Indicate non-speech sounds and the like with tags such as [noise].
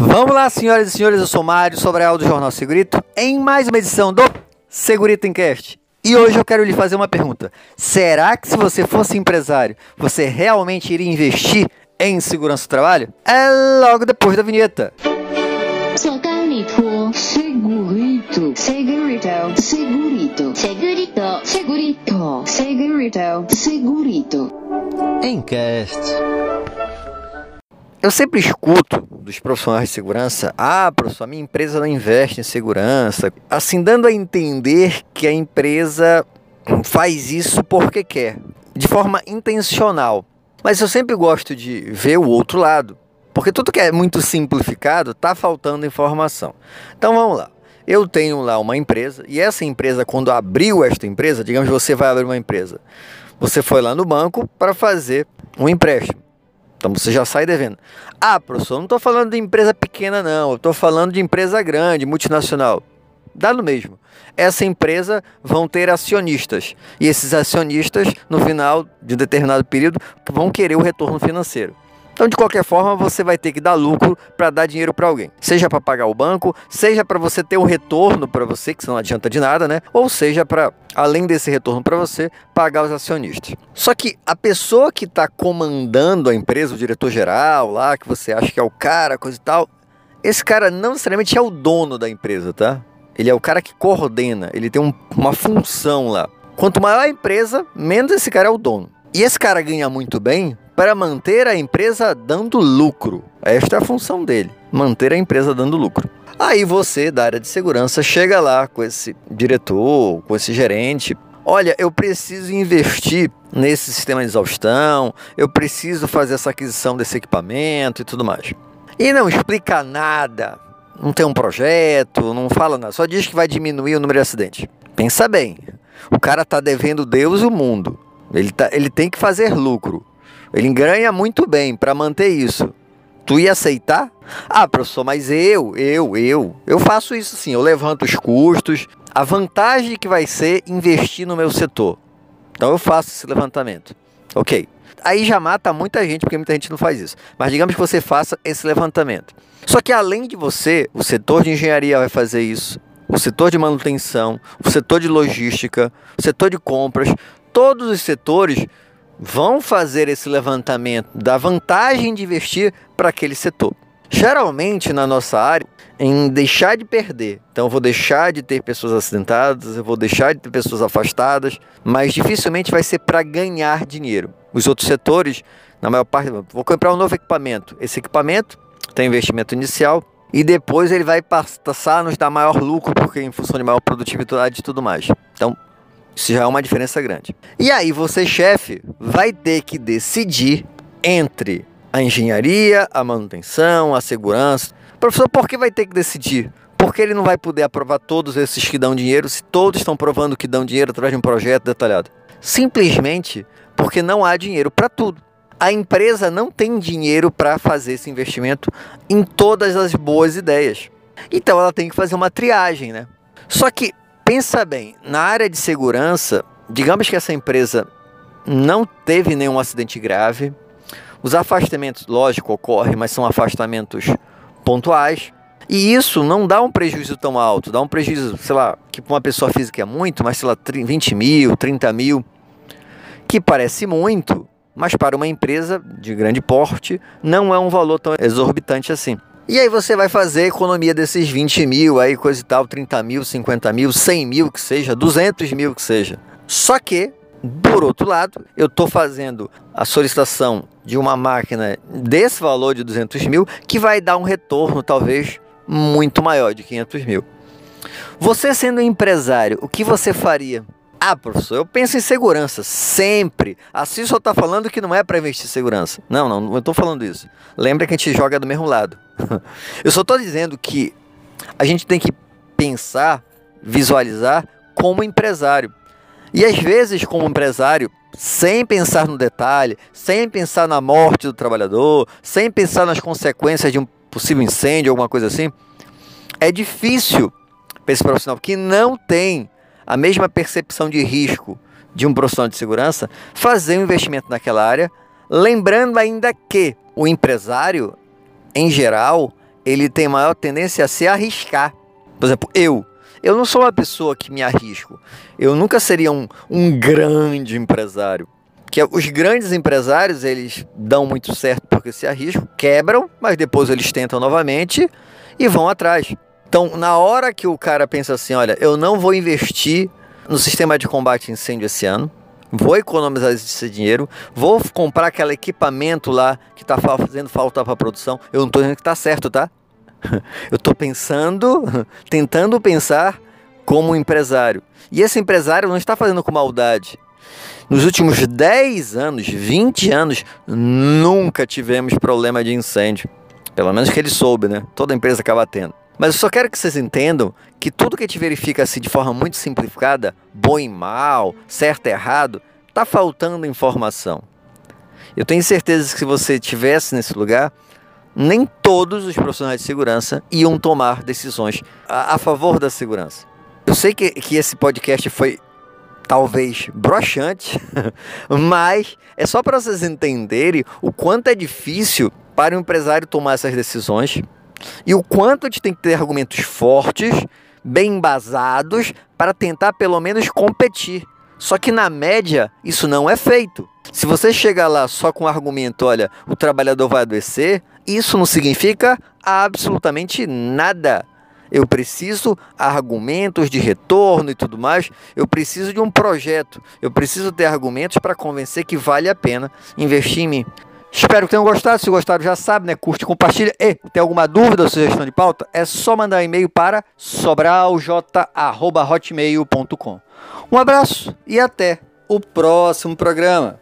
Vamos lá, senhoras e senhores, eu sou Mário Sobral do Jornal Segurito, em mais uma edição do Segurito Encast. E hoje eu quero lhe fazer uma pergunta. Será que se você fosse empresário, você realmente iria investir em segurança do trabalho? É logo depois da vinheta. Segurito, segurito, segurito, segurito, segurito, segurito, segurito, segurito. Encast. Eu sempre escuto dos profissionais de segurança: ah, professor, a minha empresa não investe em segurança. Assim, dando a entender que a empresa faz isso porque quer, de forma intencional. Mas eu sempre gosto de ver o outro lado, porque tudo que é muito simplificado está faltando informação. Então vamos lá. Eu tenho lá uma empresa e essa empresa, quando abriu esta empresa, digamos que você vai abrir uma empresa, você foi lá no banco para fazer um empréstimo. Então você já sai devendo. Ah, professor, não estou falando de empresa pequena, não. Estou falando de empresa grande, multinacional. Dá no mesmo. Essa empresa vão ter acionistas. E esses acionistas, no final de um determinado período, vão querer o retorno financeiro. Então, de qualquer forma, você vai ter que dar lucro para dar dinheiro para alguém. Seja para pagar o banco, seja para você ter um retorno para você, que não adianta de nada, né? Ou seja para, além desse retorno para você, pagar os acionistas. Só que a pessoa que está comandando a empresa, o diretor-geral lá, que você acha que é o cara, coisa e tal, esse cara não necessariamente é o dono da empresa, tá? Ele é o cara que coordena, ele tem um, uma função lá. Quanto maior a empresa, menos esse cara é o dono. E esse cara ganha muito bem para manter a empresa dando lucro. Esta é a função dele, manter a empresa dando lucro. Aí você, da área de segurança, chega lá com esse diretor, com esse gerente. Olha, eu preciso investir nesse sistema de exaustão, eu preciso fazer essa aquisição desse equipamento e tudo mais. E não explica nada, não tem um projeto, não fala nada, só diz que vai diminuir o número de acidentes. Pensa bem, o cara está devendo Deus o mundo. Ele, tá, ele tem que fazer lucro. Ele ganha muito bem para manter isso. Tu ia aceitar? Ah, professor, mas eu, eu, eu, eu faço isso sim. Eu levanto os custos. A vantagem que vai ser investir no meu setor. Então eu faço esse levantamento. Ok. Aí já mata muita gente, porque muita gente não faz isso. Mas digamos que você faça esse levantamento. Só que além de você, o setor de engenharia vai fazer isso, o setor de manutenção, o setor de logística, o setor de compras, todos os setores vão fazer esse levantamento da vantagem de investir para aquele setor. Geralmente na nossa área, em deixar de perder. Então eu vou deixar de ter pessoas acidentadas, eu vou deixar de ter pessoas afastadas, mas dificilmente vai ser para ganhar dinheiro. Os outros setores, na maior parte, vou comprar um novo equipamento. Esse equipamento tem investimento inicial e depois ele vai passar a nos dar maior lucro, porque em função de maior produtividade e tudo mais. Então, isso já é uma diferença grande. E aí você, chefe, vai ter que decidir entre a engenharia, a manutenção, a segurança. Professor, por que vai ter que decidir? Porque ele não vai poder aprovar todos esses que dão dinheiro se todos estão provando que dão dinheiro através de um projeto detalhado. Simplesmente porque não há dinheiro para tudo. A empresa não tem dinheiro para fazer esse investimento em todas as boas ideias. Então ela tem que fazer uma triagem, né? Só que pensa bem, na área de segurança, digamos que essa empresa não teve nenhum acidente grave. Os afastamentos, lógico, ocorrem, mas são afastamentos pontuais. E isso não dá um prejuízo tão alto, dá um prejuízo, sei lá, que para uma pessoa física é muito, mas sei lá, 20 mil, 30 mil, que parece muito, mas para uma empresa de grande porte não é um valor tão exorbitante assim. E aí você vai fazer a economia desses 20 mil, aí coisa e tal, 30 mil, 50 mil, 100 mil que seja, 200 mil que seja. Só que, por outro lado, eu estou fazendo a solicitação de uma máquina desse valor de 200 mil que vai dar um retorno talvez muito maior de 500 mil. Você sendo empresário, o que você faria? Ah, professor, eu penso em segurança, sempre. Assim só está falando que não é para investir em segurança. Não, não, não estou falando isso. Lembra que a gente joga do mesmo lado. [laughs] eu só estou dizendo que a gente tem que pensar, visualizar como empresário. E às vezes, como empresário, sem pensar no detalhe, sem pensar na morte do trabalhador, sem pensar nas consequências de um possível incêndio, alguma coisa assim, é difícil para esse profissional que não tem a mesma percepção de risco de um profissional de segurança, fazer um investimento naquela área, lembrando ainda que o empresário, em geral, ele tem maior tendência a se arriscar. Por exemplo, eu. Eu não sou uma pessoa que me arrisco. Eu nunca seria um, um grande empresário. Que os grandes empresários, eles dão muito certo porque se arriscam, quebram, mas depois eles tentam novamente e vão atrás. Então, na hora que o cara pensa assim, olha, eu não vou investir no sistema de combate a incêndio esse ano, vou economizar esse dinheiro, vou comprar aquele equipamento lá que está fazendo falta para a produção. Eu não estou dizendo que está certo, tá? [laughs] Eu estou pensando, [laughs] tentando pensar como empresário. E esse empresário não está fazendo com maldade. Nos últimos 10 anos, 20 anos, nunca tivemos problema de incêndio. Pelo menos que ele soube, né? Toda empresa acaba tendo. Mas eu só quero que vocês entendam que tudo que a gente verifica assim de forma muito simplificada, bom e mal, certo e errado, está faltando informação. Eu tenho certeza que se você estivesse nesse lugar, nem todos os profissionais de segurança iam tomar decisões a, a favor da segurança. Eu sei que, que esse podcast foi talvez broxante, [laughs] mas é só para vocês entenderem o quanto é difícil para o empresário tomar essas decisões e o quanto a gente tem que ter argumentos fortes, bem embasados, para tentar pelo menos competir. Só que na média isso não é feito. Se você chegar lá só com o argumento, olha, o trabalhador vai adoecer, isso não significa absolutamente nada. Eu preciso argumentos de retorno e tudo mais. Eu preciso de um projeto. Eu preciso ter argumentos para convencer que vale a pena investir em mim. Espero que tenham gostado. Se gostaram, já sabe, né? Curte, compartilha. E tem alguma dúvida ou sugestão de pauta? É só mandar um e-mail para sobralj.hotmail.com. Um abraço e até o próximo programa.